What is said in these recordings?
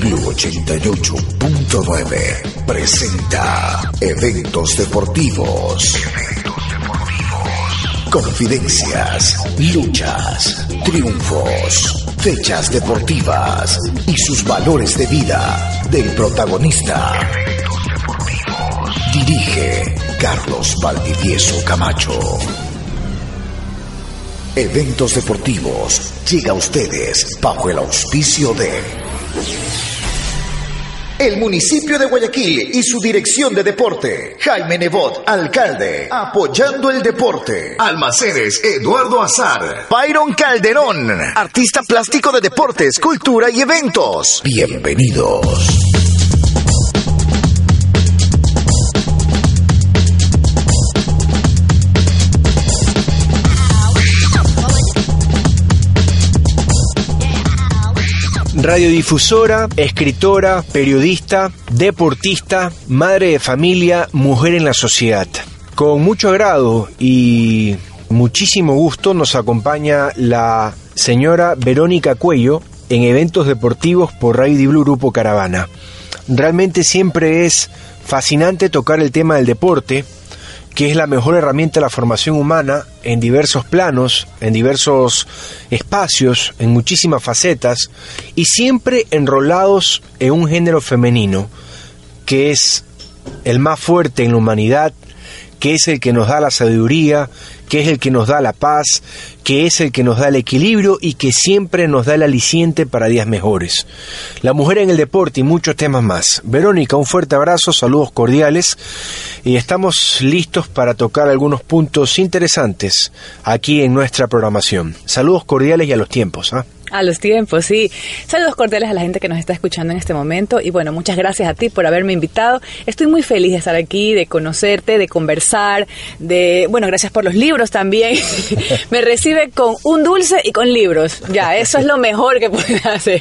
Blue 88.9 presenta Eventos Deportivos. Eventos Deportivos. Confidencias, luchas, triunfos, fechas deportivas y sus valores de vida del protagonista. Eventos Deportivos. Dirige Carlos Valdivieso Camacho. Eventos Deportivos llega a ustedes bajo el auspicio de el municipio de Guayaquil y su dirección de deporte. Jaime Nebot, alcalde, apoyando el deporte. Almacenes Eduardo Azar. Byron Calderón, artista plástico de deportes, cultura y eventos. Bienvenidos. Radiodifusora, escritora, periodista, deportista, madre de familia, mujer en la sociedad. Con mucho agrado y muchísimo gusto nos acompaña la señora Verónica Cuello en eventos deportivos por Radio Blue Grupo Caravana. Realmente siempre es fascinante tocar el tema del deporte, que es la mejor herramienta de la formación humana en diversos planos, en diversos espacios, en muchísimas facetas, y siempre enrolados en un género femenino, que es el más fuerte en la humanidad, que es el que nos da la sabiduría, que es el que nos da la paz, que es el que nos da el equilibrio y que siempre nos da el aliciente para días mejores. La mujer en el deporte y muchos temas más. Verónica, un fuerte abrazo, saludos cordiales y estamos listos para tocar algunos puntos interesantes aquí en nuestra programación. Saludos cordiales y a los tiempos. ¿ah? A los tiempos, sí. Saludos cordiales a la gente que nos está escuchando en este momento y bueno, muchas gracias a ti por haberme invitado. Estoy muy feliz de estar aquí, de conocerte, de conversar, de, bueno, gracias por los libros también. Me recibe con un dulce y con libros. Ya, eso es lo mejor que puede hacer.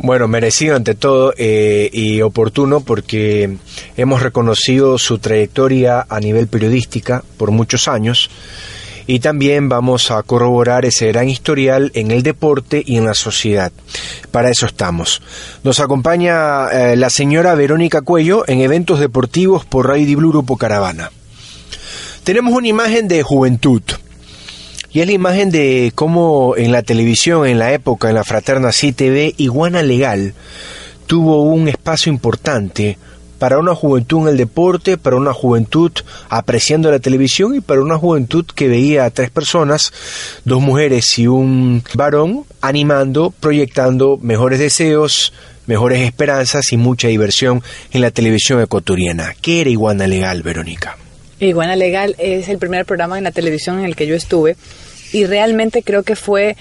Bueno, merecido ante todo eh, y oportuno porque hemos reconocido su trayectoria a nivel periodística por muchos años y también vamos a corroborar ese gran historial en el deporte y en la sociedad. Para eso estamos. Nos acompaña eh, la señora Verónica Cuello en eventos deportivos por Radio Blue Grupo Caravana. Tenemos una imagen de juventud. Y es la imagen de cómo en la televisión, en la época, en la fraterna CTV, Iguana Legal tuvo un espacio importante para una juventud en el deporte, para una juventud apreciando la televisión y para una juventud que veía a tres personas, dos mujeres y un varón, animando, proyectando mejores deseos, mejores esperanzas y mucha diversión en la televisión ecuatoriana. ¿Qué era Iguana Legal, Verónica? Iguana Legal es el primer programa en la televisión en el que yo estuve y realmente creo que fue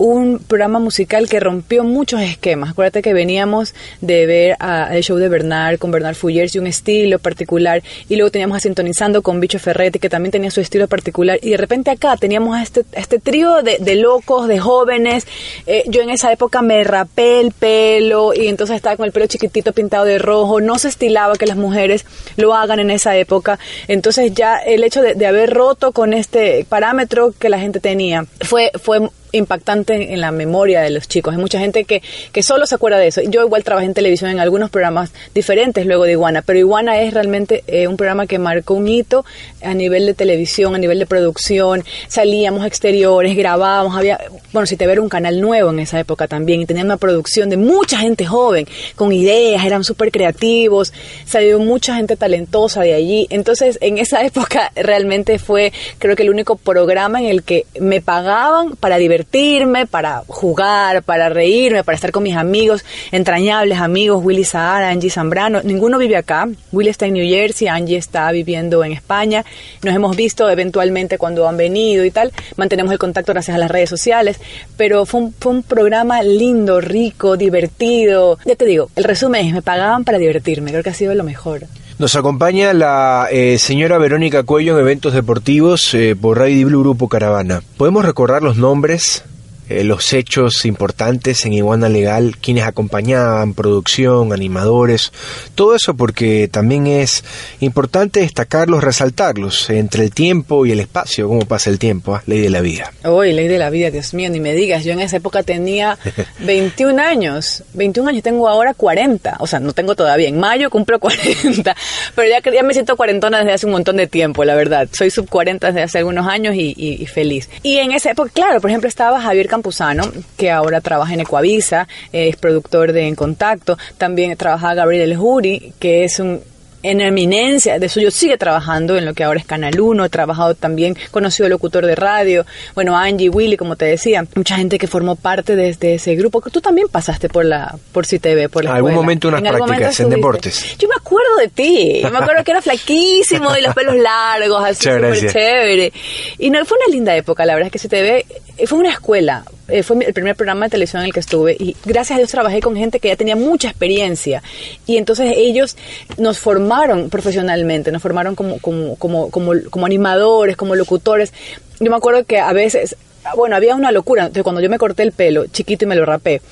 un programa musical que rompió muchos esquemas. Acuérdate que veníamos de ver a, el show de Bernard con Bernard Fullers y un estilo particular, y luego teníamos a Sintonizando con Bicho Ferretti, que también tenía su estilo particular, y de repente acá teníamos a este, este trío de, de locos, de jóvenes. Eh, yo en esa época me rapé el pelo y entonces estaba con el pelo chiquitito pintado de rojo. No se estilaba que las mujeres lo hagan en esa época. Entonces ya el hecho de, de haber roto con este parámetro que la gente tenía fue, fue impactante en la memoria de los chicos. Hay mucha gente que, que solo se acuerda de eso. Yo igual trabajé en televisión en algunos programas diferentes luego de Iguana, pero Iguana es realmente eh, un programa que marcó un hito a nivel de televisión, a nivel de producción. Salíamos exteriores, grabábamos, había, bueno, si te ver un canal nuevo en esa época también y tenía una producción de mucha gente joven, con ideas, eran súper creativos, salió mucha gente talentosa de allí. Entonces, en esa época realmente fue, creo que el único programa en el que me pagaban para divertirme divertirme, para jugar, para reírme, para estar con mis amigos, entrañables amigos, Willy Sahara, Angie Zambrano. Ninguno vive acá. Willy está en New Jersey, Angie está viviendo en España. Nos hemos visto eventualmente cuando han venido y tal. Mantenemos el contacto gracias a las redes sociales. Pero fue un, fue un programa lindo, rico, divertido. Ya te digo, el resumen es, me pagaban para divertirme. Creo que ha sido lo mejor. Nos acompaña la eh, señora Verónica Cuello en eventos deportivos eh, por Radio Blue Grupo Caravana. ¿Podemos recordar los nombres eh, los hechos importantes en Iguana Legal, quienes acompañaban, producción, animadores, todo eso porque también es importante destacarlos, resaltarlos entre el tiempo y el espacio, cómo pasa el tiempo, ¿ah? ley de la vida. Uy, ley de la vida, Dios mío, ni me digas, yo en esa época tenía 21 años, 21 años, tengo ahora 40, o sea, no tengo todavía, en mayo cumplo 40, pero ya, ya me siento cuarentona desde hace un montón de tiempo, la verdad, soy sub 40 desde hace algunos años y, y, y feliz. Y en esa época, claro, por ejemplo, estaba Javier Campuzano, que ahora trabaja en Ecuavisa, es productor de En Contacto. También trabaja Gabriel El Juri, que es un en eminencia de suyo sigue trabajando en lo que ahora es Canal 1, he trabajado también, conocido locutor de radio, bueno, Angie, Willy, como te decía, mucha gente que formó parte de, de ese grupo, que tú también pasaste por la por CTV, por la Algún escuela. momento unas ¿En algún prácticas en deportes. Yo me acuerdo de ti, me acuerdo que era flaquísimo y los pelos largos, así súper chévere. Y no, fue una linda época, la verdad es que CTV eh, fue una escuela, eh, fue el primer programa de televisión en el que estuve y gracias a Dios trabajé con gente que ya tenía mucha experiencia y entonces ellos nos formaron profesionalmente, nos formaron como, como, como, como, como animadores, como locutores. Yo me acuerdo que a veces, bueno, había una locura, entonces cuando yo me corté el pelo chiquito y me lo rapé,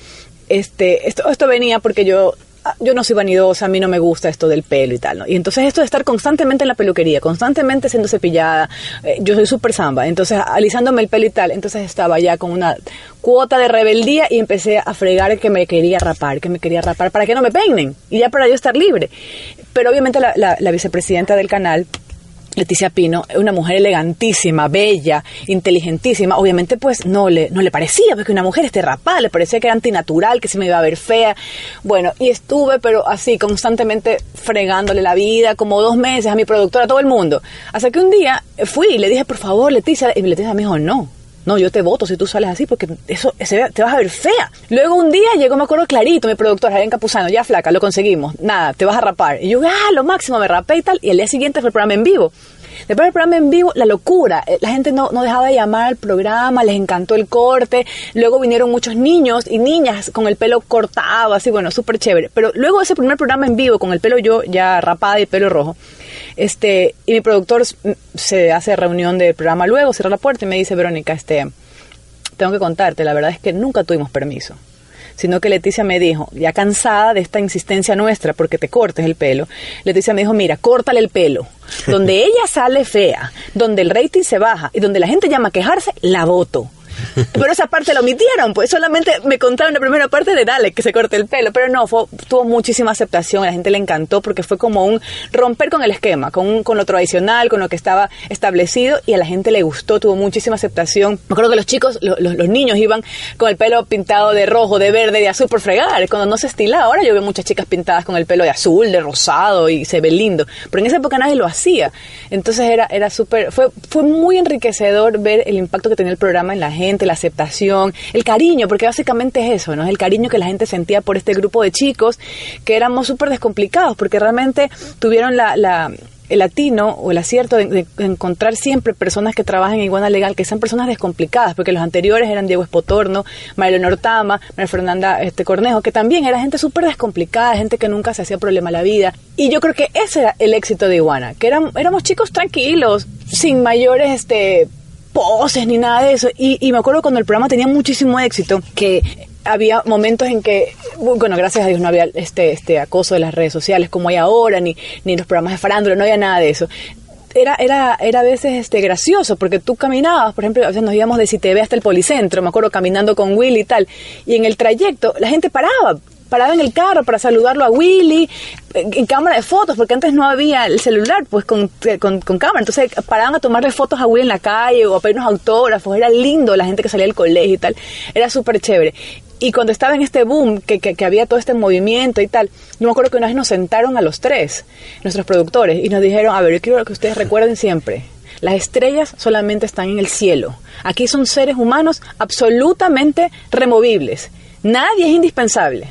este, esto, esto venía porque yo yo no soy vanidosa, a mí no me gusta esto del pelo y tal, ¿no? Y entonces esto de estar constantemente en la peluquería, constantemente siendo cepillada, eh, yo soy súper samba, entonces alisándome el pelo y tal, entonces estaba ya con una cuota de rebeldía y empecé a fregar que me quería rapar, que me quería rapar para que no me peinen y ya para yo estar libre. Pero obviamente la, la- la vicepresidenta del canal Leticia Pino, una mujer elegantísima, bella, inteligentísima, obviamente pues no le, no le parecía pues, que una mujer esté rapada, le parecía que era antinatural, que se me iba a ver fea. Bueno, y estuve pero así constantemente fregándole la vida, como dos meses a mi productora, a todo el mundo. Hasta que un día fui y le dije, por favor, Leticia, y Leticia me dijo, no, no, yo te voto si tú sales así porque eso te vas a ver fea. Luego un día llegó, me acuerdo clarito, mi productor, Javier Capuzano, ya flaca, lo conseguimos. Nada, te vas a rapar. Y yo, ah, lo máximo, me rapé y tal. Y el día siguiente fue el programa en vivo. Después del programa en vivo, la locura. Eh, La gente no, no dejaba de llamar al programa, les encantó el corte. Luego vinieron muchos niños y niñas con el pelo cortado, así, bueno, súper chévere. Pero luego ese primer programa en vivo, con el pelo yo ya rapada y el pelo rojo, este, y mi productor se hace reunión del programa luego, cierra la puerta y me dice, Verónica, este, tengo que contarte, la verdad es que nunca tuvimos permiso. Sino que Leticia me dijo, ya cansada de esta insistencia nuestra porque te cortes el pelo, Leticia me dijo, mira, córtale el pelo. Donde ella sale fea, donde el rating se baja y donde la gente llama a quejarse, la voto. Pero esa parte la omitieron, pues solamente me contaron la primera parte de dale, que se corte el pelo. Pero no, tuvo muchísima aceptación, a la gente le encantó porque fue como un romper con el esquema, con, un- con lo tradicional, con lo que estaba establecido y a la gente le gustó, tuvo muchísima aceptación. Me acuerdo que los chicos, lo- los, los niños iban con el pelo pintado de rojo, de verde, de azul por fregar, cuando no se estilaba. Ahora yo veo muchas chicas pintadas con el pelo de azul, de rosado y se ve lindo. Pero en esa época nadie lo hacía. Entonces era, era súper, fue, fue muy enriquecedor ver el impacto que tenía el programa en la gente, la aceptación, el cariño, porque básicamente es eso, ¿no? Es el cariño que la gente sentía por este grupo de chicos que éramos súper descomplicados, porque realmente tuvieron la, el latino o el acierto de, encontrar siempre personas que trabajen en iguana legal, que sean personas descomplicadas, porque los anteriores eran Diego Espotorno, María Leonor Tama, María Fernanda este, Cornejo, que también era gente súper descomplicada, gente que nunca se hacía problema a la vida. Y yo creo que ese era el éxito de Iguana, que éramos chicos tranquilos, sin mayores este, poses ni nada de eso. Y, y me acuerdo cuando el programa tenía muchísimo éxito, que había momentos en que, bueno, gracias a Dios no había este, este acoso de las redes sociales como hay ahora, ni, ni los programas de farándula, no había nada de eso. Era, era, era a veces este, gracioso, porque tú caminabas, por ejemplo, a veces nos íbamos de Citv hasta el Policentro, me acuerdo caminando con Willy y tal, y en el trayecto la gente paraba, paraba en el carro para saludarlo a Willy, en, cámara de fotos, porque antes no había el celular, pues con, con, con cámara, entonces paraban a tomarle fotos a Willy en la calle o a pedirnos autógrafos, era lindo la gente que salía del colegio y tal, era súper chévere. Y cuando estaba en este boom, que, que, que, había todo este movimiento y tal, yo me acuerdo que una vez nos sentaron a los tres, nuestros productores, y nos dijeron, a ver, yo quiero que ustedes recuerden siempre, Las estrellas solamente están en el cielo. Aquí son seres humanos absolutamente removibles. Nadie es indispensable.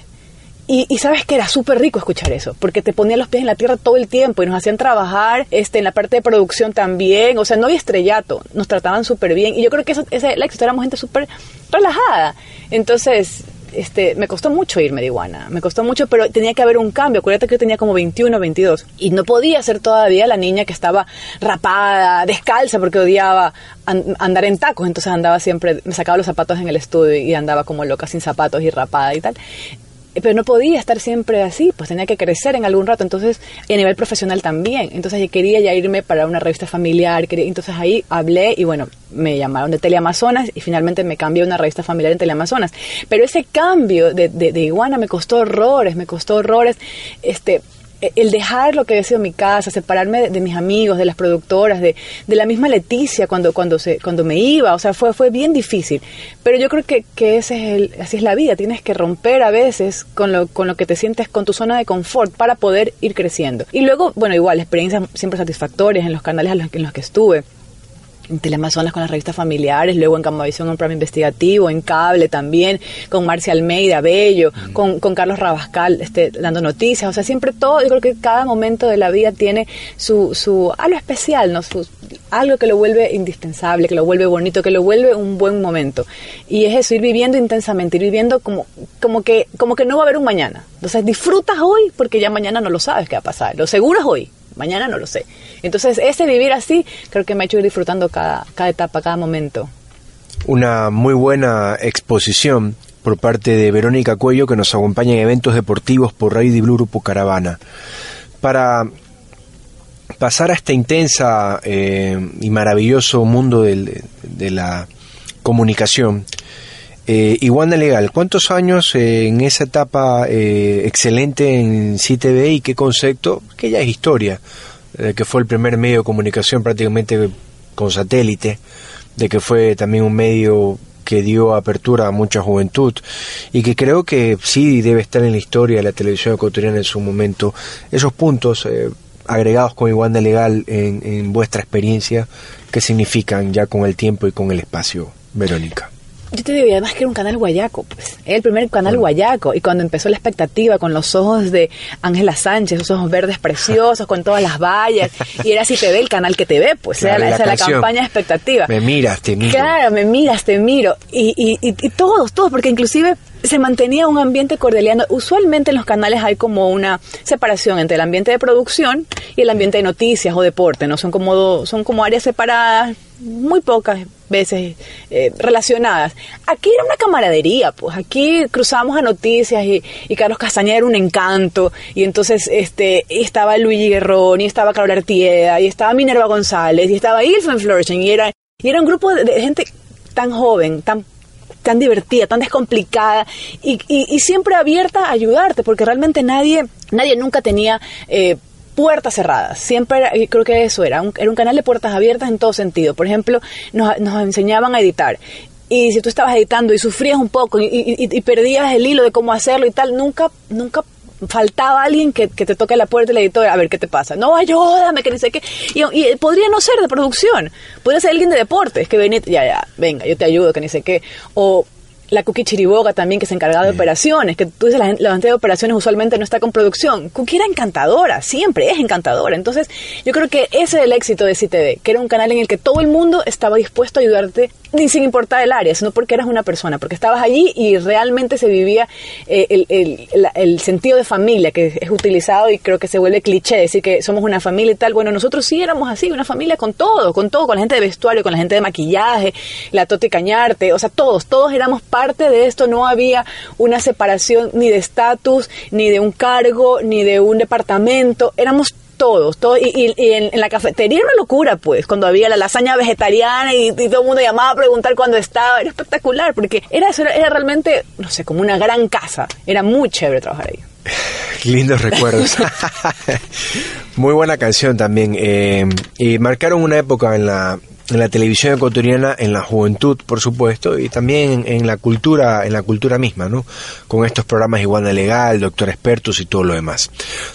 Y, sabes que era súper rico escuchar eso, porque te ponían los pies en la tierra todo el tiempo y nos hacían trabajar este, en la parte de producción también. O sea, no había estrellato, nos trataban súper bien. Y yo creo que eso, ese, la éramos gente súper relajada. Entonces, este, me costó mucho irme de Iguana, me costó mucho, pero tenía que haber un cambio. Acuérdate que yo tenía como 21, 22 y no podía ser todavía la niña que estaba rapada, descalza, porque odiaba andar en tacos, entonces andaba siempre, me sacaba los zapatos en el estudio y andaba como loca sin zapatos y rapada y tal pero no podía estar siempre así, pues tenía que crecer en algún rato, entonces, y a nivel profesional también, entonces yo quería ya irme para una revista familiar, entonces ahí hablé y bueno, me llamaron de Teleamazonas y finalmente me cambié a una revista familiar en Teleamazonas, pero ese cambio de Iguana me costó horrores, me costó horrores, este, el dejar lo que había sido mi casa, separarme de, mis amigos, de las productoras, de, de, la misma Leticia cuando, cuando, se, cuando me iba, o sea, fue, fue bien difícil. Pero yo creo que, que ese es el, así es la vida, tienes que romper a veces con lo, con lo que te sientes, con tu zona de confort para poder ir creciendo. Y luego, bueno, igual, experiencias siempre satisfactorias en los canales en los que estuve Teleamazonas con las revistas familiares, luego en Camavisión un programa investigativo, en Cable también, con Marcia Almeida, Bello, mm. con, con, Carlos Rabascal este, dando noticias, o sea, siempre todo, yo creo que cada momento de la vida tiene su, su algo especial, ¿no? Su, algo que lo vuelve indispensable, que lo vuelve bonito, que lo vuelve un buen momento. Y es eso, ir viviendo intensamente, ir viviendo como, como, que, como que no va a haber un mañana. Entonces disfrutas hoy porque ya mañana no lo sabes qué va a pasar, lo seguro es hoy, mañana no lo sé. Entonces, ese vivir así creo que me ha hecho ir disfrutando cada, cada etapa, cada momento. Una muy buena exposición por parte de Verónica Cuello que nos acompaña en eventos deportivos por Radio Blue Grupo Caravana. Para pasar a este intensa eh, y maravilloso mundo de la comunicación, eh, Iguana Legal, ¿cuántos años eh, en esa etapa eh, excelente en CTV y qué concepto? Que ya es historia, que fue el primer medio de comunicación prácticamente con satélite, de que fue también un medio que dio apertura a mucha juventud y que creo que sí debe estar en la historia de la televisión ecuatoriana en su momento. Esos puntos agregados con Iguana Legal en, en vuestra experiencia, ¿qué significan ya con el tiempo y con el espacio, Verónica? Yo te digo, y además que era un canal guayaco, pues. Era el primer canal guayaco. Y cuando empezó la expectativa con los ojos de Ángela Sánchez, esos ojos verdes preciosos, con todas las vallas, y era así te ve el canal que te ve, pues. era, esa la campaña expectativa. Me miras, te miro. Claro, me miras, te miro. Y, y, y, y todos, todos, porque inclusive se mantenía un ambiente cordeliano. Usualmente en los canales hay como una separación entre el ambiente de producción y el ambiente de noticias o deporte, ¿no? Son como, son como áreas separadas, muy pocas veces eh, relacionadas. Aquí era una camaradería, pues aquí cruzábamos a noticias y, Carlos Castañeda era un encanto, y entonces este, estaba Luigi Guerrón, y estaba Carol Artieda, y estaba Minerva González, y estaba Ilfen Florchen, y era, y era un grupo de gente tan joven, tan tan divertida, tan descomplicada y, y, siempre abierta a ayudarte, porque realmente nadie, nadie nunca tenía... Eh, puertas cerradas. Siempre era, creo que eso era, un, era un canal de puertas abiertas en todo sentido. Por ejemplo, nos, enseñaban a editar. Y si tú estabas editando y sufrías un poco y, y, perdías el hilo de cómo hacerlo y tal, nunca, nunca faltaba alguien que, que, te toque la puerta del editor a ver qué te pasa. No, ayúdame, que no sé qué. Y, y, podría no ser de producción, podría ser alguien de deportes que venía, ya, ya, venga, yo te ayudo, que ni sé qué. O la Cookie Chiriboga también, que se encargaba de operaciones, que tú dices, la, la gente de operaciones usualmente no está con producción. Cookie era encantadora, siempre es encantadora. Entonces, yo creo que ese es el éxito de CTV, que era un canal en el que todo el mundo estaba dispuesto a ayudarte sin importar el área, sino porque eras una persona, porque estabas allí y realmente se vivía eh, el, el, el, sentido de familia que es utilizado y creo que se vuelve cliché decir que somos una familia y tal. Bueno, nosotros sí éramos así, una familia con todo, con todo, con la gente de vestuario, con la gente de maquillaje, la Toti Cañarte, o sea, todos, todos éramos parte de esto, no había una separación ni de estatus, ni de un cargo, ni de un departamento, éramos todos, todos y, en, la cafetería era una locura, pues, cuando había la lasaña vegetariana y, todo el mundo llamaba a preguntar cuándo estaba, era espectacular, porque era, era realmente, no sé, como una gran casa, era muy chévere trabajar ahí. Lindos recuerdos. Muy buena canción también. Eh, y marcaron una época en la, en la televisión ecuatoriana, en la juventud, por supuesto, y también en, la cultura, en la cultura misma, ¿no? Con estos programas Iguana Legal, Doctor Expertos y todo lo demás.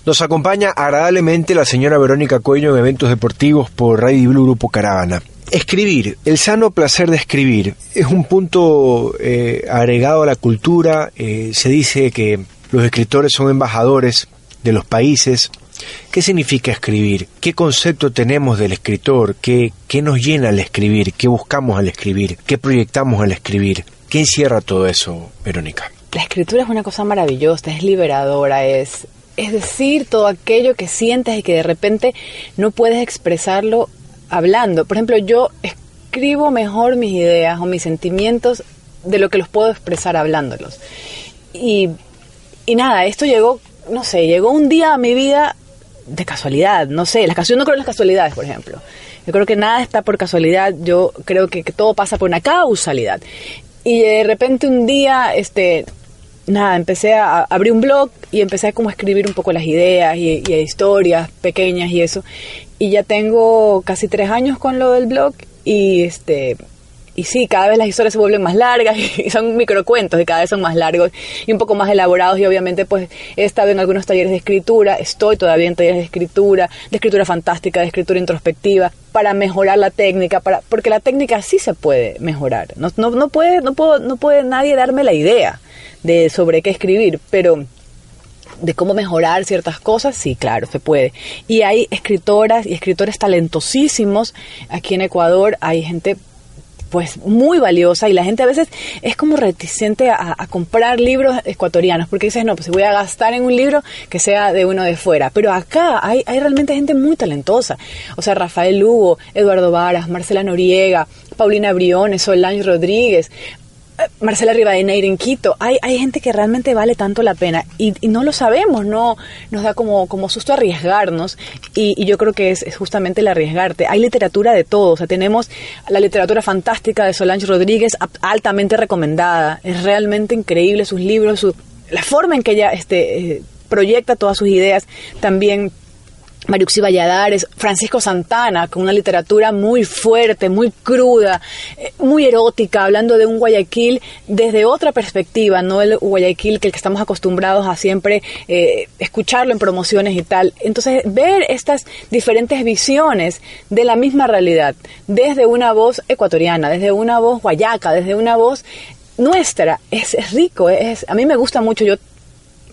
Nos acompaña agradablemente la señora Verónica Cuello en eventos deportivos por Radio Blue Grupo Caravana. Escribir, el sano placer de escribir, es un punto eh, agregado a la cultura. Eh, se dice que los escritores son embajadores de los países, ¿Qué significa escribir? ¿Qué concepto tenemos del escritor? ¿Qué, ¿Qué nos llena al escribir? ¿Qué buscamos al escribir? ¿Qué proyectamos al escribir? ¿Qué encierra todo eso, Verónica? La escritura es una cosa maravillosa, es liberadora, es, es decir todo aquello que sientes y que de repente no puedes expresarlo hablando. Por ejemplo, yo escribo mejor mis ideas o mis sentimientos de lo que los puedo expresar hablándolos. Y, y nada, esto llegó, no sé, llegó un día a mi vida de casualidad, no sé, las yo no creo en las casualidades, por ejemplo. Yo creo que nada está por casualidad, yo creo que, todo pasa por una causalidad. Y de repente un día, este, nada, empecé a, abrir un blog y empecé a como escribir un poco las ideas y, y historias pequeñas y eso. Y ya tengo casi tres años con lo del blog y este y sí, cada vez las historias se vuelven más largas y son microcuentos y cada vez son más largos y un poco más elaborados y obviamente pues he estado en algunos talleres de escritura, estoy todavía en talleres de escritura, de escritura fantástica, de escritura introspectiva, para mejorar la técnica, para, porque la técnica sí se puede mejorar. No, no, no, puede, no, puedo, no puede nadie darme la idea de sobre qué escribir, pero de cómo mejorar ciertas cosas, sí, claro, se puede. Y hay escritoras y escritores talentosísimos aquí en Ecuador, hay gente pues muy valiosa y la gente a veces es como reticente a, comprar libros ecuatorianos porque dices, no, pues voy a gastar en un libro que sea de uno de fuera. Pero acá hay, hay realmente gente muy talentosa. O sea, Rafael Lugo, Eduardo Varas, Marcela Noriega, Paulina Briones, Solange Rodríguez, Marcela Rivadeneira en Quito. Hay, hay gente que realmente vale tanto la pena y, no lo sabemos, no nos da como, como susto arriesgarnos y, yo creo que es, justamente el arriesgarte. Hay literatura de todo, o sea, tenemos la literatura fantástica de Solange Rodríguez, altamente recomendada. Es realmente increíble sus libros, su, la forma en que ella este, eh, proyecta todas sus ideas. También Mariuxi Valladares, Francisco Santana, con una literatura muy fuerte, muy cruda, eh, muy erótica, hablando de un Guayaquil desde otra perspectiva, no el Guayaquil que, el que estamos acostumbrados a siempre eh, escucharlo en promociones y tal. Entonces, ver estas diferentes visiones de la misma realidad, desde una voz ecuatoriana, desde una voz guayaca, desde una voz nuestra, es, es rico, es, a mí me gusta mucho, yo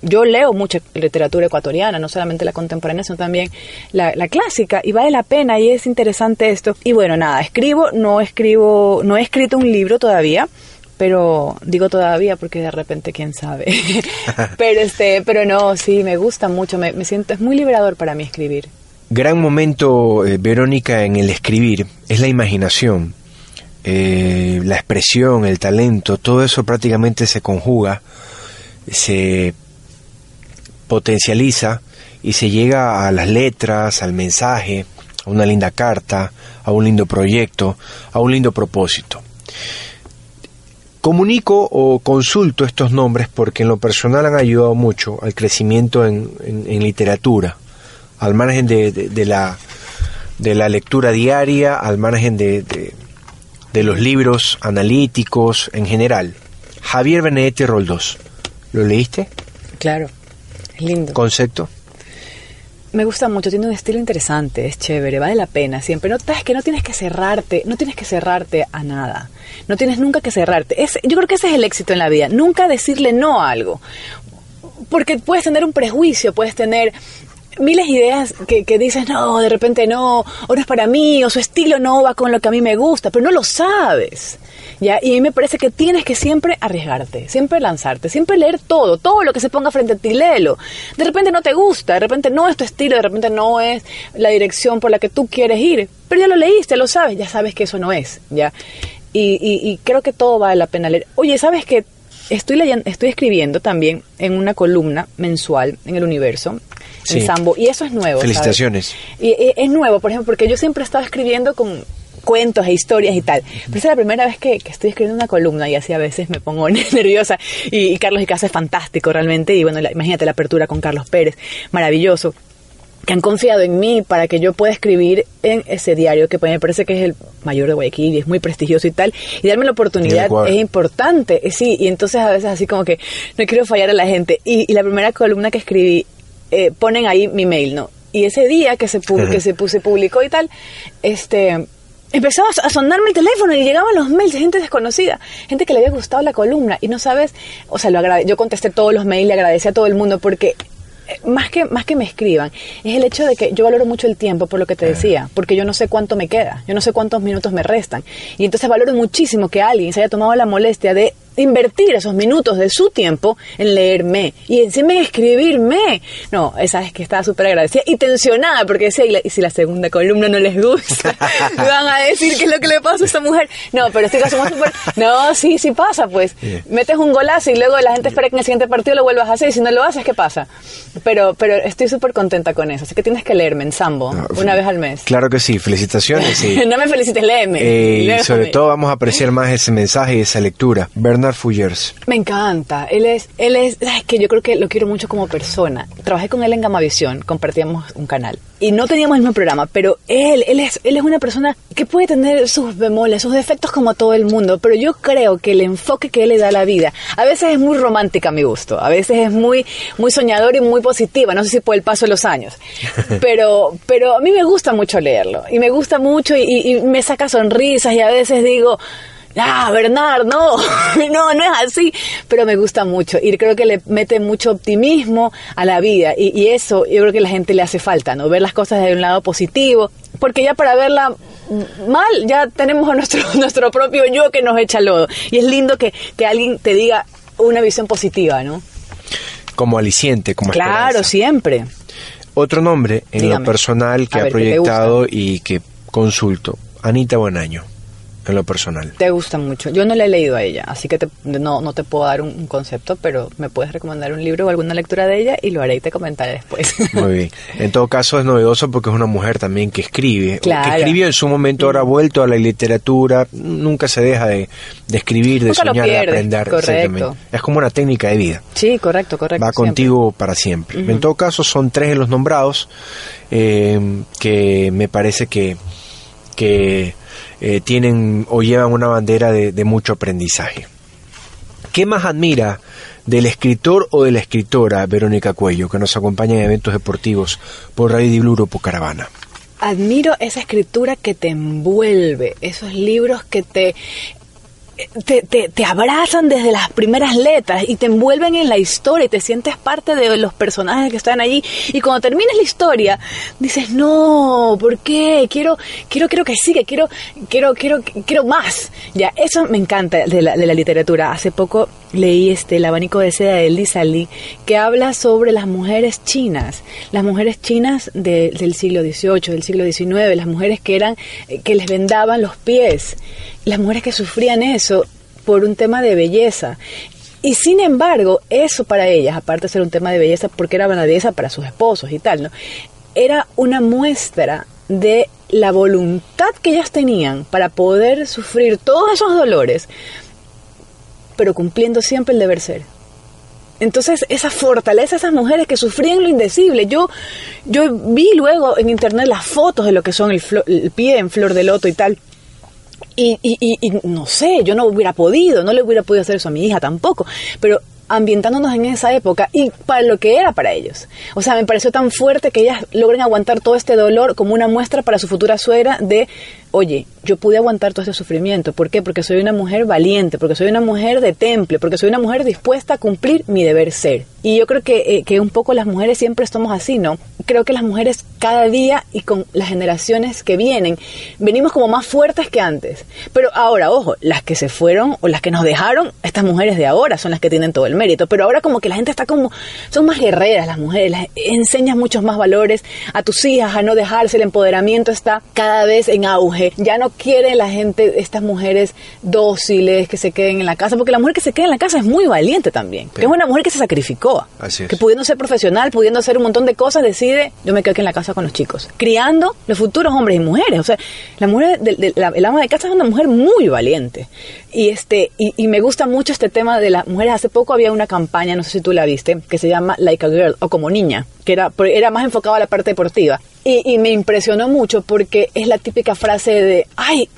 yo leo mucha literatura ecuatoriana, no solamente la contemporánea, sino también la, clásica, y vale la pena y es interesante esto. Y bueno, nada, escribo, no escribo, no he escrito un libro todavía, pero digo todavía porque de repente quién sabe. pero este, pero no, sí, me gusta mucho, me, siento, es muy liberador para mí escribir. Gran momento, eh, Verónica, en el escribir es la imaginación. Eh, la expresión, el talento, todo eso prácticamente se conjuga, se potencializa y se llega a las letras, al mensaje, a una linda carta, a un lindo proyecto, a un lindo propósito. Comunico o consulto estos nombres porque en lo personal han ayudado mucho al crecimiento en, literatura, al margen de, la, de la lectura diaria, al margen de, de los libros analíticos en general. Javier Benedetti Roldós, ¿lo leíste? Claro. Lindo. ¿Concepto? Me gusta mucho, tiene un estilo interesante, es chévere, vale la pena siempre. No, es que no tienes que cerrarte, no tienes que cerrarte a nada. No tienes nunca que cerrarte. Es, yo creo que ese es el éxito en la vida, nunca decirle no a algo. Porque puedes tener un prejuicio, puedes tener miles de ideas que, que dices, no, de repente no, o no es para mí, o su estilo no va con lo que a mí me gusta, pero no lo sabes. ¿ya? Y a mí me parece que tienes que siempre arriesgarte, siempre lanzarte, siempre leer todo, todo lo que se ponga frente a ti, léelo. De repente no te gusta, de repente no es tu estilo, de repente no es la dirección por la que tú quieres ir, pero ya lo leíste, lo sabes, ya sabes que eso no es, ¿ya? Y, y, creo que todo vale la pena leer. Oye, ¿sabes que Estoy, leyendo, estoy escribiendo también en una columna mensual en el universo, en Sambo, y eso es nuevo. Felicitaciones. Y, es nuevo, por ejemplo, porque yo siempre he estado escribiendo con cuentos e historias y tal. Pero es la primera vez que, estoy escribiendo una columna y así a veces me pongo nerviosa. Y, Carlos Icaza es fantástico realmente. Y bueno, imagínate la apertura con Carlos Pérez, maravilloso. que han confiado en mí para que yo pueda escribir en ese diario, que me parece que es el mayor de Guayaquil y es muy prestigioso y tal, y darme la oportunidad es importante, sí, y entonces a veces así como que no quiero fallar a la gente. Y, la primera columna que escribí, eh, ponen ahí mi mail, ¿no? Y ese día que se, que se, se publicó y tal, este empezó a sonarme el teléfono y llegaban los mails de gente desconocida, gente que le había gustado la columna y no sabes, o sea, lo yo contesté todos los mails, le agradecí a todo el mundo porque más que, más que me escriban, es el hecho de que yo valoro mucho el tiempo, por lo que te decía, porque yo no sé cuánto me queda, yo no sé cuántos minutos me restan. Y entonces valoro muchísimo que alguien se haya tomado la molestia de invertir esos minutos de su tiempo en leerme y encima en escribirme. No, esa es que estaba súper agradecida y tensionada porque decía, y, si la segunda columna no les gusta, me van a decir qué es lo que le pasa a esta mujer. No, pero estoy como súper... No, sí, sí pasa, pues. Metes un golazo y luego la gente espera que en el siguiente partido lo vuelvas a hacer y si no lo haces, ¿qué pasa? Pero, pero estoy súper contenta con eso. Así que tienes que leerme en Sambo una vez al mes. Claro que sí, felicitaciones. no me felicites, léeme. Eh, y sobre todo vamos a apreciar más ese mensaje y esa lectura. Bernard. Me encanta. Él es, él es, es que yo creo que lo quiero mucho como persona. Trabajé con él en Gamavisión, compartíamos un canal y no teníamos el mismo programa, pero él, él es, él es una persona que puede tener sus bemoles, sus defectos como todo el mundo, pero yo creo que el enfoque que él le da a la vida, a veces es muy romántica a mi gusto, a veces es muy, muy soñador y muy positiva, no sé si por el paso de los años, pero, pero a mí me gusta mucho leerlo y me gusta mucho y, y me saca sonrisas y a veces digo, ah, Bernard, no, no, no es así, pero me gusta mucho y creo que le mete mucho optimismo a la vida. Y, y, eso yo creo que a la gente le hace falta, ¿no? Ver las cosas de un lado positivo, porque ya para verla mal ya tenemos a nuestro, nuestro propio yo que nos echa lodo. Y es lindo que, que alguien te diga una visión positiva, ¿no? Como aliciente, como Claro, siempre. Otro nombre en lo personal que ha proyectado y que consulto, Anita Buenaño en lo personal. Te gusta mucho. Yo no le he leído a ella, así que no, no te puedo dar un, concepto, pero me puedes recomendar un libro o alguna lectura de ella y lo haré y te comentaré después. Muy bien. En todo caso es novedoso porque es una mujer también que escribe. Claro. Que escribió en su momento, ahora ha vuelto a la literatura, nunca se deja de, escribir, de soñar, de aprender. Correcto. Es como una técnica de vida. Sí, correcto, correcto. Va contigo para siempre. En todo caso son tres de los nombrados eh, que me parece que que eh, tienen o llevan una bandera de, mucho aprendizaje. ¿Qué más admira del escritor o de la escritora Verónica Cuello, que nos acompaña en eventos deportivos por Radio Di Bluro Caravana? Admiro esa escritura que te envuelve, esos libros que te te, te, abrazan desde las primeras letras y te envuelven en la historia y te sientes parte de los personajes que están allí. Y cuando terminas la historia, dices, no, ¿por qué? Quiero, quiero, quiero que siga, quiero, quiero, quiero, quiero más. Ya, eso me encanta de la, de la literatura. Hace poco leí este El abanico de seda de Lisa Lee, que habla sobre las mujeres chinas, las mujeres chinas del siglo XVIII, del siglo XIX, las mujeres que eran, eh, que les vendaban los pies, las mujeres que sufrían eso por un tema de belleza. Y sin embargo, eso para ellas, aparte de ser un tema de belleza, porque era belleza para sus esposos y tal, ¿no? Era una muestra de la voluntad que ellas tenían para poder sufrir todos esos dolores pero cumpliendo siempre el deber ser. Entonces, esa fortaleza, esas mujeres que sufrían lo indecible. Yo, yo vi luego en internet las fotos de lo que son el, pie en flor de loto y tal. Y, y, y, no sé, yo no hubiera podido, no le hubiera podido hacer eso a mi hija tampoco. Pero ambientándonos en esa época y para lo que era para ellos. O sea, me pareció tan fuerte que ellas logren aguantar todo este dolor como una muestra para su futura suegra de oye, yo pude aguantar todo ese sufrimiento. ¿Por qué? Porque soy una mujer valiente, porque soy una mujer de temple, porque soy una mujer dispuesta a cumplir mi deber ser. Y yo creo que, eh, que un poco las mujeres siempre estamos así, ¿no? Creo que las mujeres cada día y con las generaciones que vienen, venimos como más fuertes que antes. Pero ahora, ojo, las que se fueron o las que nos dejaron, estas mujeres de ahora son las que tienen todo el mérito. Pero ahora como que la gente está como, son más guerreras las mujeres, las, enseñas muchos más valores a tus hijas, a no dejarse, el empoderamiento está cada vez en auge ya no quiere la gente, estas mujeres dóciles que se queden en la casa, porque la mujer que se queda en la casa es muy valiente también, que es una mujer que se sacrificó, Así es. que pudiendo ser profesional, pudiendo hacer un montón de cosas, decide, yo me quedo aquí en la casa con los chicos, criando los futuros hombres y mujeres. O sea, la mujer, de, de- la- el ama de casa es una mujer muy valiente. Y este y, y me gusta mucho este tema de las mujeres. Hace poco había una campaña, no sé si tú la viste, que se llama Like a Girl o como niña, que era, era más enfocada a la parte deportiva. Y, y me impresionó mucho porque es la típica frase de, ay,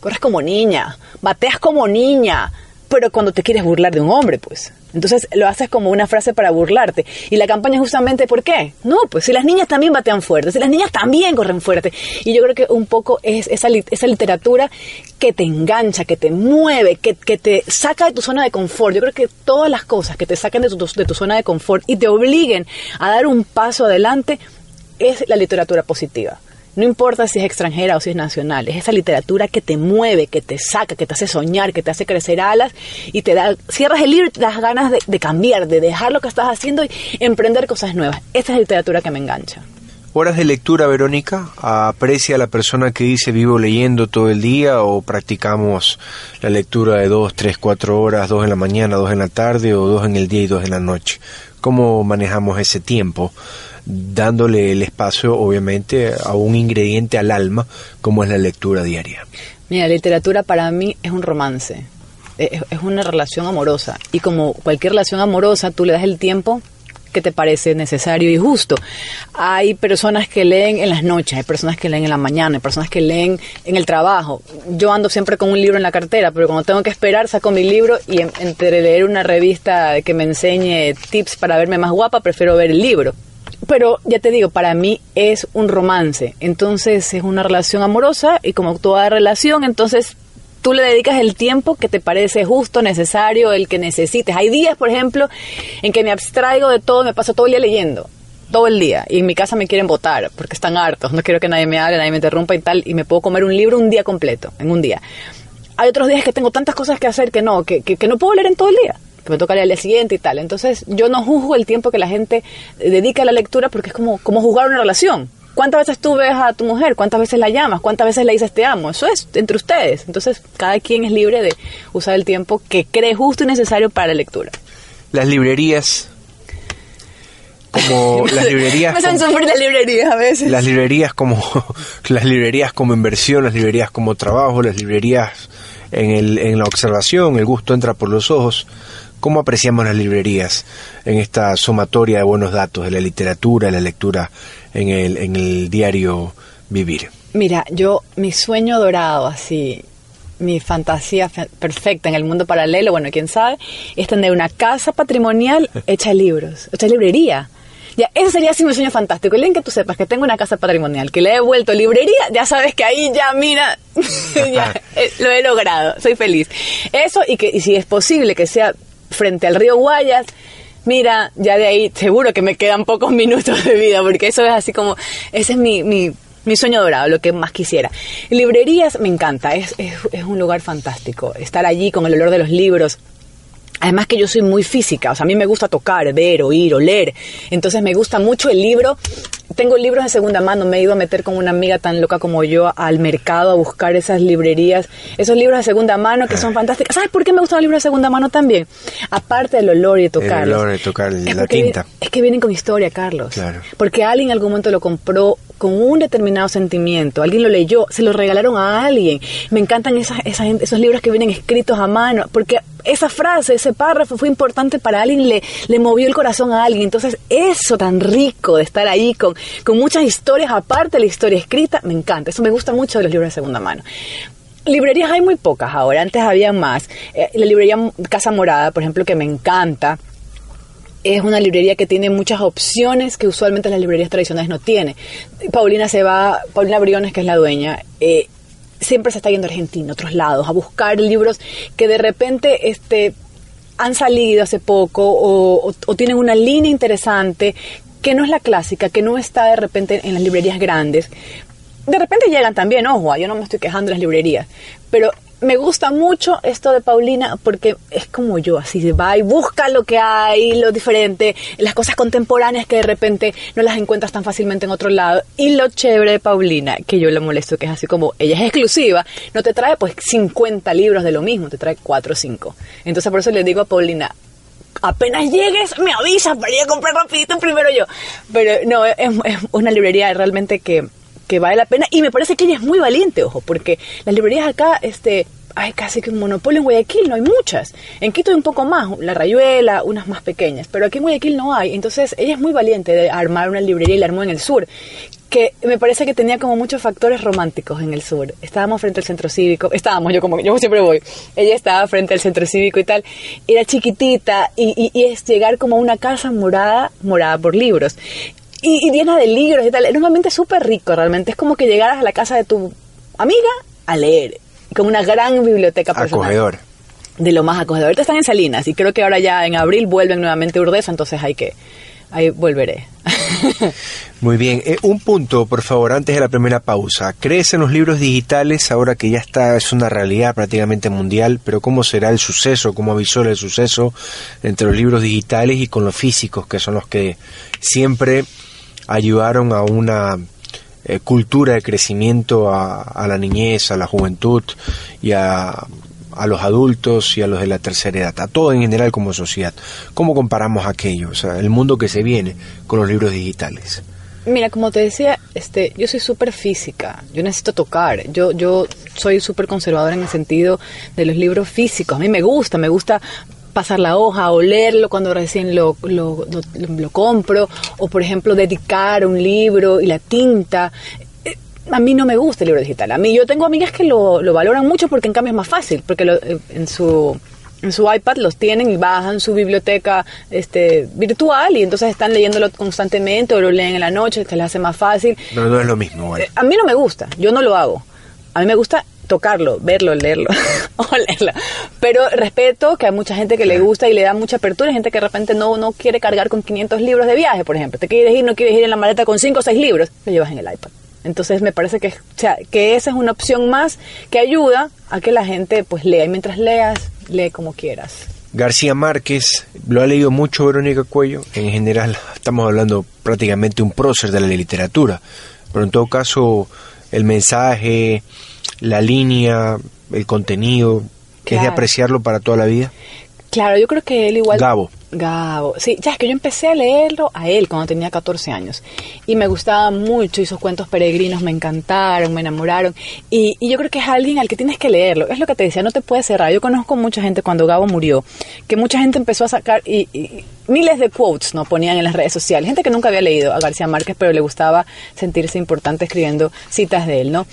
corres como niña, bateas como niña, pero cuando te quieres burlar de un hombre, pues. Entonces lo haces como una frase para burlarte. Y la campaña es justamente, ¿por qué? No, pues si las niñas también batean fuerte, si las niñas también corren fuerte. Y yo creo que un poco es esa, esa literatura que te engancha, que te mueve, que, que te saca de tu zona de confort. Yo creo que todas las cosas que te saquen de tu, de tu zona de confort y te obliguen a dar un paso adelante es la literatura positiva. No importa si es extranjera o si es nacional, es esa literatura que te mueve, que te saca, que te hace soñar, que te hace crecer alas y te da, cierras el libro y te das ganas de, cambiar, de dejar lo que estás haciendo y emprender cosas nuevas. Esta es la literatura que me engancha. Horas de lectura, Verónica, aprecia a la persona que dice vivo leyendo todo el día o practicamos la lectura de dos, tres, cuatro horas, dos en la mañana, dos en la tarde o dos en el día y dos en la noche. ¿Cómo manejamos ese tiempo? Dándole el espacio, obviamente, a un ingrediente al alma como es la lectura diaria. Mira, la literatura para mí es un romance, es, es una relación amorosa y como cualquier relación amorosa tú le das el tiempo que te parece necesario y justo. Hay personas que leen en las noches, hay personas que leen en la mañana, hay personas que leen en el trabajo. Yo ando siempre con un libro en la cartera, pero cuando tengo que esperar saco mi libro y en- entre leer una revista que me enseñe tips para verme más guapa, prefiero ver el libro. Pero ya te digo, para mí es un romance, entonces es una relación amorosa y como toda relación, entonces tú le dedicas el tiempo que te parece justo, necesario, el que necesites. Hay días, por ejemplo, en que me abstraigo de todo, me paso todo el día leyendo, todo el día, y en mi casa me quieren votar porque están hartos, no quiero que nadie me hable, nadie me interrumpa y tal, y me puedo comer un libro un día completo, en un día. Hay otros días que tengo tantas cosas que hacer que no, que, que, que no puedo leer en todo el día que me toca leer al día siguiente y tal. Entonces, yo no juzgo el tiempo que la gente dedica a la lectura porque es como, como juzgar una relación. ¿Cuántas veces tú ves a tu mujer? ¿Cuántas veces la llamas? ¿Cuántas veces le dices te amo? Eso es entre ustedes. Entonces, cada quien es libre de usar el tiempo que cree justo y necesario para la lectura. Las librerías, como las librerías... Me hacen como- sufrir las librerías a veces. las librerías como las librerías como inversión, las librerías como trabajo, las librerías en, el, en la observación, el gusto entra por los ojos. ¿Cómo apreciamos las librerías en esta sumatoria de buenos datos de la literatura, de la lectura en el, en el diario vivir? Mira, yo, mi sueño dorado, así, mi fantasía fe- perfecta en el mundo paralelo, bueno, quién sabe, es tener una casa patrimonial hecha de libros, hecha de librería. Ya, ese sería así mi sueño fantástico. El en que tú sepas que tengo una casa patrimonial, que le he vuelto librería, ya sabes que ahí ya, mira, ya, eh, lo he logrado, soy feliz. Eso y que y si es posible que sea frente al río Guayas, mira, ya de ahí seguro que me quedan pocos minutos de vida, porque eso es así como, ese es mi, mi, mi sueño dorado, lo que más quisiera. Librerías me encanta, es, es, es un lugar fantástico, estar allí con el olor de los libros. Además que yo soy muy física, o sea, a mí me gusta tocar, ver, oír, oler. Entonces me gusta mucho el libro. Tengo libros de segunda mano, me he ido a meter con una amiga tan loca como yo al mercado a buscar esas librerías, esos libros de segunda mano que son fantásticos. ¿Sabes por qué me gustan los libros de segunda mano también? Aparte del olor y de tocarlos. olor de tocar la vi- Es que vienen con historia, Carlos. Claro. Porque alguien en algún momento lo compró con un determinado sentimiento, alguien lo leyó, se lo regalaron a alguien. Me encantan esas, esas- esos libros que vienen escritos a mano, porque esa frase, ese párrafo fue importante para alguien, le, movió el corazón a alguien. Entonces, eso tan rico de estar ahí con, con muchas historias, aparte de la historia escrita, me encanta. Eso me gusta mucho de los libros de segunda mano. Librerías hay muy pocas ahora, antes había más. Eh, la librería Casa Morada, por ejemplo, que me encanta, es una librería que tiene muchas opciones que usualmente las librerías tradicionales no tienen. Paulina se va, Paulina Briones, que es la dueña, eh, siempre se está yendo a Argentina, a otros lados, a buscar libros que de repente este, han salido hace poco o, o- o tienen una línea interesante que no es la clásica, que no está de repente en las librerías grandes. De repente llegan también, ojo, yo no me estoy quejando de las librerías, pero me gusta mucho esto de Paulina porque es como yo, así se va y busca lo que hay, lo diferente, las cosas contemporáneas que de repente no las encuentras tan fácilmente en otro lado. Y lo chévere de Paulina, que yo le molesto, que es así como ella es exclusiva, no te trae pues 50 libros de lo mismo, te trae 4 o 5. Entonces por eso le digo a Paulina, apenas llegues, me avisas para ir a comprar rapidito primero yo. Pero no, es una librería realmente que que vale la pena y me parece que ella es muy valiente, ojo, porque las librerías acá, este, hay casi que un monopolio en Guayaquil, no hay muchas. En Quito hay un poco más, la Rayuela, unas más pequeñas, pero aquí en Guayaquil no hay. Entonces ella es muy valiente de armar una librería y la armó en el sur, que me parece que tenía como muchos factores románticos en el sur. Estábamos frente al centro cívico, estábamos, yo como yo siempre voy, ella estaba frente al centro cívico y tal, era chiquitita y, y es llegar como una casa morada, morada por libros y, llena de libros y tal. Era un ambiente súper rico, realmente. Es como que llegaras a la casa de tu amiga a leer, como una gran biblioteca personal. Acogedor. De lo más acogedor. Ahorita están en Salinas y creo que ahora ya en abril vuelven nuevamente a Urdesa, entonces hay que... Ahí volveré. Muy bien. Eh, un punto, por favor, antes de la primera pausa. ¿Crees en los libros digitales ahora que ya está, es una realidad prácticamente mundial, pero cómo será el suceso, cómo avisó el suceso entre los libros digitales y con los físicos, que son los que siempre ayudaron a una eh, cultura de crecimiento a, la niñez, a la juventud y a, a, los adultos y a los de la tercera edad, a todo en general como sociedad. ¿Cómo comparamos aquello, el mundo que se viene con los libros digitales? Mira, como te decía, este, yo soy súper física, yo necesito tocar, yo, yo soy súper conservadora en el sentido de los libros físicos, a mí me gusta, me gusta pasar la hoja o leerlo cuando recién lo, lo, lo, compro, o por ejemplo dedicar un libro y la tinta. Eh, a mí no me gusta el libro digital. A mí yo tengo amigas que lo, lo valoran mucho porque en cambio es más fácil, porque eh, en su en su iPad los tienen y bajan su biblioteca este, virtual y entonces están leyéndolo constantemente o lo leen en la noche, se les hace más fácil. No, no es lo mismo. Eh, a mí no me gusta, yo no lo hago. A mí me gusta tocarlo, verlo, leerlo, olerlo. Pero respeto que hay mucha gente que le gusta y le da mucha apertura, hay gente que de repente no, no quiere cargar con 500 libros de viaje, por ejemplo. Te quieres ir, no quieres ir en la maleta con 5 o 6 libros, lo llevas en el iPad. Entonces me parece que, o sea, que esa es una opción más que ayuda a que la gente pues lea y mientras leas, lee como quieras. García Márquez, lo ha leído mucho Verónica Cuello, en general estamos hablando prácticamente un prócer de la literatura, pero en todo caso el mensaje, la línea, el contenido, que es de apreciarlo para toda la vida? Claro, yo creo que él igual... Gabo. Gabo, sí, ya es que yo empecé a leerlo a él cuando tenía 14 años. Y me gustaba mucho y sus cuentos peregrinos me encantaron, me enamoraron. Y, yo creo que es alguien al que tienes que leerlo, es lo que te decía, no te puedes cerrar, yo conozco mucha gente cuando Gabo murió, que mucha gente empezó a sacar y, y miles de quotes no ponían en las redes sociales, gente que nunca había leído a García Márquez pero le gustaba sentirse importante escribiendo citas de él, ¿no?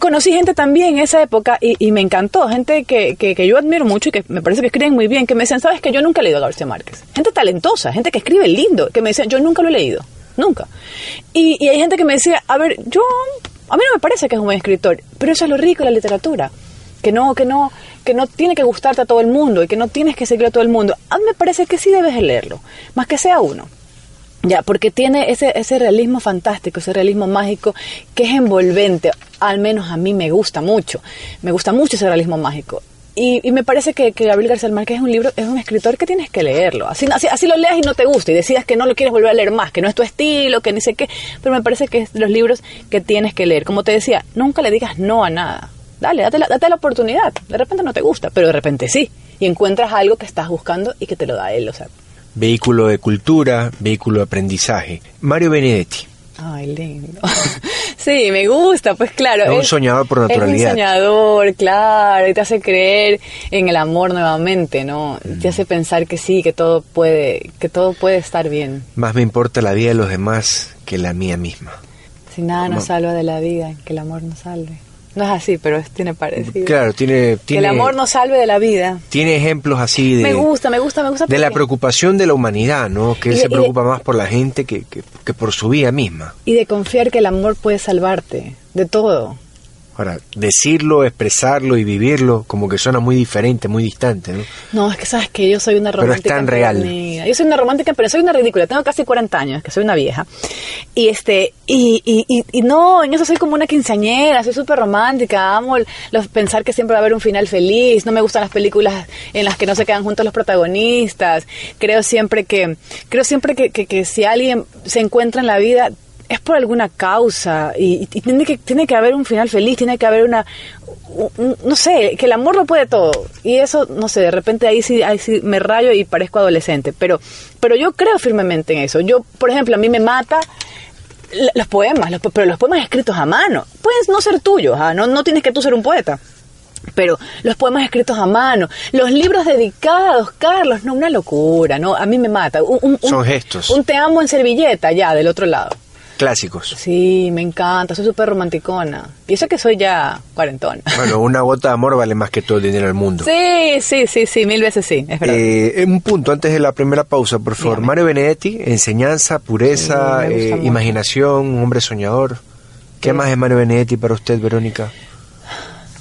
Conocí gente también en esa época y, me encantó, gente que, que, yo admiro mucho y que me parece que escriben muy bien, que me decían, sabes que yo nunca he leído a García Márquez. Gente talentosa, gente que escribe lindo, que me decían, yo nunca lo he leído, nunca. Y, y hay gente que me decía, a ver, yo, a mí no me parece que es un buen escritor, pero eso es lo rico de la literatura. Que no, que no, que no tiene que gustarte a todo el mundo y que no tienes que seguir a todo el mundo. A mí me parece que sí debes leerlo, más que sea uno. Ya, porque tiene ese, ese realismo fantástico, ese realismo mágico que es envolvente. Al menos a mí me gusta mucho. Me gusta mucho ese realismo mágico. Y, y me parece que, que, Gabriel García Márquez es un libro, es un escritor que tienes que leerlo. Así, así, así, lo leas y no te gusta y decidas que no lo quieres volver a leer más, que no es tu estilo, que ni sé qué. Pero me parece que es los libros que tienes que leer. Como te decía, nunca le digas no a nada. Dale, date la, date la oportunidad. De repente no te gusta, pero de repente sí. Y encuentras algo que estás buscando y que te lo da él. O sea, vehículo de cultura, vehículo de aprendizaje. Mario Benedetti. Ay, lindo. sí, me gusta, pues claro. Es un soñador por naturalidad. Es un soñador, claro, y te hace creer en el amor nuevamente, ¿no? Te hace pensar que sí, que todo puede, que todo puede estar bien. Más me importa la vida de los demás que la mía misma. Si nada nos salva de la vida, que el amor nos salve. No es así, pero tiene parecido. Claro, tiene, Que el amor nos salve de la vida. Tiene ejemplos así de... Me gusta, me gusta, me gusta. De la preocupación de la humanidad, ¿no? Que él se preocupa más por la gente que, que, por su vida misma. Y de confiar que el amor puede salvarte de todo. Ahora, decirlo, expresarlo y vivirlo como que suena muy diferente, muy distante, ¿no? No, es que sabes que yo soy una romántica. Pero es tan real. Yo soy una romántica, pero soy una ridícula. Tengo casi 40 años, que soy una vieja. Y este, y, y, y, y no, en eso soy como una quinceañera, soy súper romántica, amo el- los- pensar que siempre va a haber un final feliz, no me gustan las películas en las que no se quedan juntos los protagonistas. Creo siempre que, creo siempre que, que, que si alguien se encuentra en la vida, es por alguna causa y, y tiene que tiene que haber un final feliz, tiene que haber una un- no sé, que el amor lo puede todo y eso no sé, de repente ahí sí ahí sí me rayo y parezco adolescente, pero pero yo creo firmemente en eso. Yo, por ejemplo, a mí me mata los poemas, los pero los poemas escritos a mano. Pueden no ser tuyos, ¿ah? no no tienes que tú ser un poeta. Pero los poemas escritos a mano, los libros dedicados, Carlos, no, una locura, ¿no? A mí me mata. Un, un- un- Son gestos. Un te amo en servilleta, ya, del otro lado. Clásicos. Sí, me encanta, soy súper romanticona. Y eso que soy ya cuarentona. Bueno, una gota de amor vale más que todo el dinero del mundo. Sí, sí, sí, sí, mil veces sí, es verdad. Eh, un punto antes de la primera pausa, por favor. Dígame. Mario Benedetti, enseñanza, pureza, Sí, eh, imaginación, un hombre soñador. ¿Qué Sí. más es Mario Benedetti para usted, Verónica?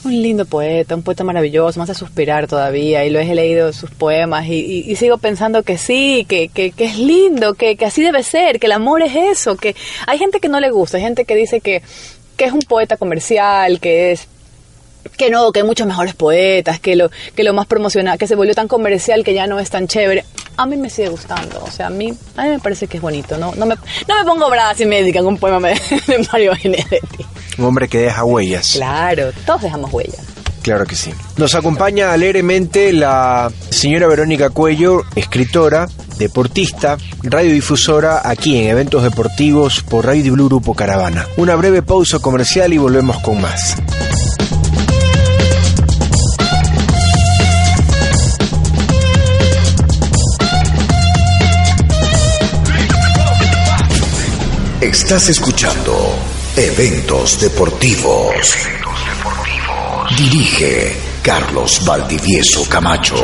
Un lindo poeta, un poeta maravilloso, me hace suspirar todavía y lo he leído sus poemas y, sigo pensando que sí, que es lindo, que, que así debe ser, que el amor es eso, que hay gente que no le gusta, hay gente que dice que, que es un poeta comercial, que es que no, que hay muchos mejores poetas, que lo, que lo más promocional, que se volvió tan comercial que ya no es tan chévere. A mí me sigue gustando, o sea, a mí, a mí me parece que es bonito, ¿no? No me, no me pongo brava si me dedican un poema de Mario Benedetti. Un hombre que deja huellas. Claro, todos dejamos huellas. Claro que sí. Nos acompaña alegremente la señora Verónica Cuello, escritora, deportista, radiodifusora aquí en eventos deportivos por Radio Blue Grupo Caravana. Una breve pausa comercial y volvemos con más. Estás escuchando Eventos Deportivos. Dirige Carlos Valdivieso Camacho.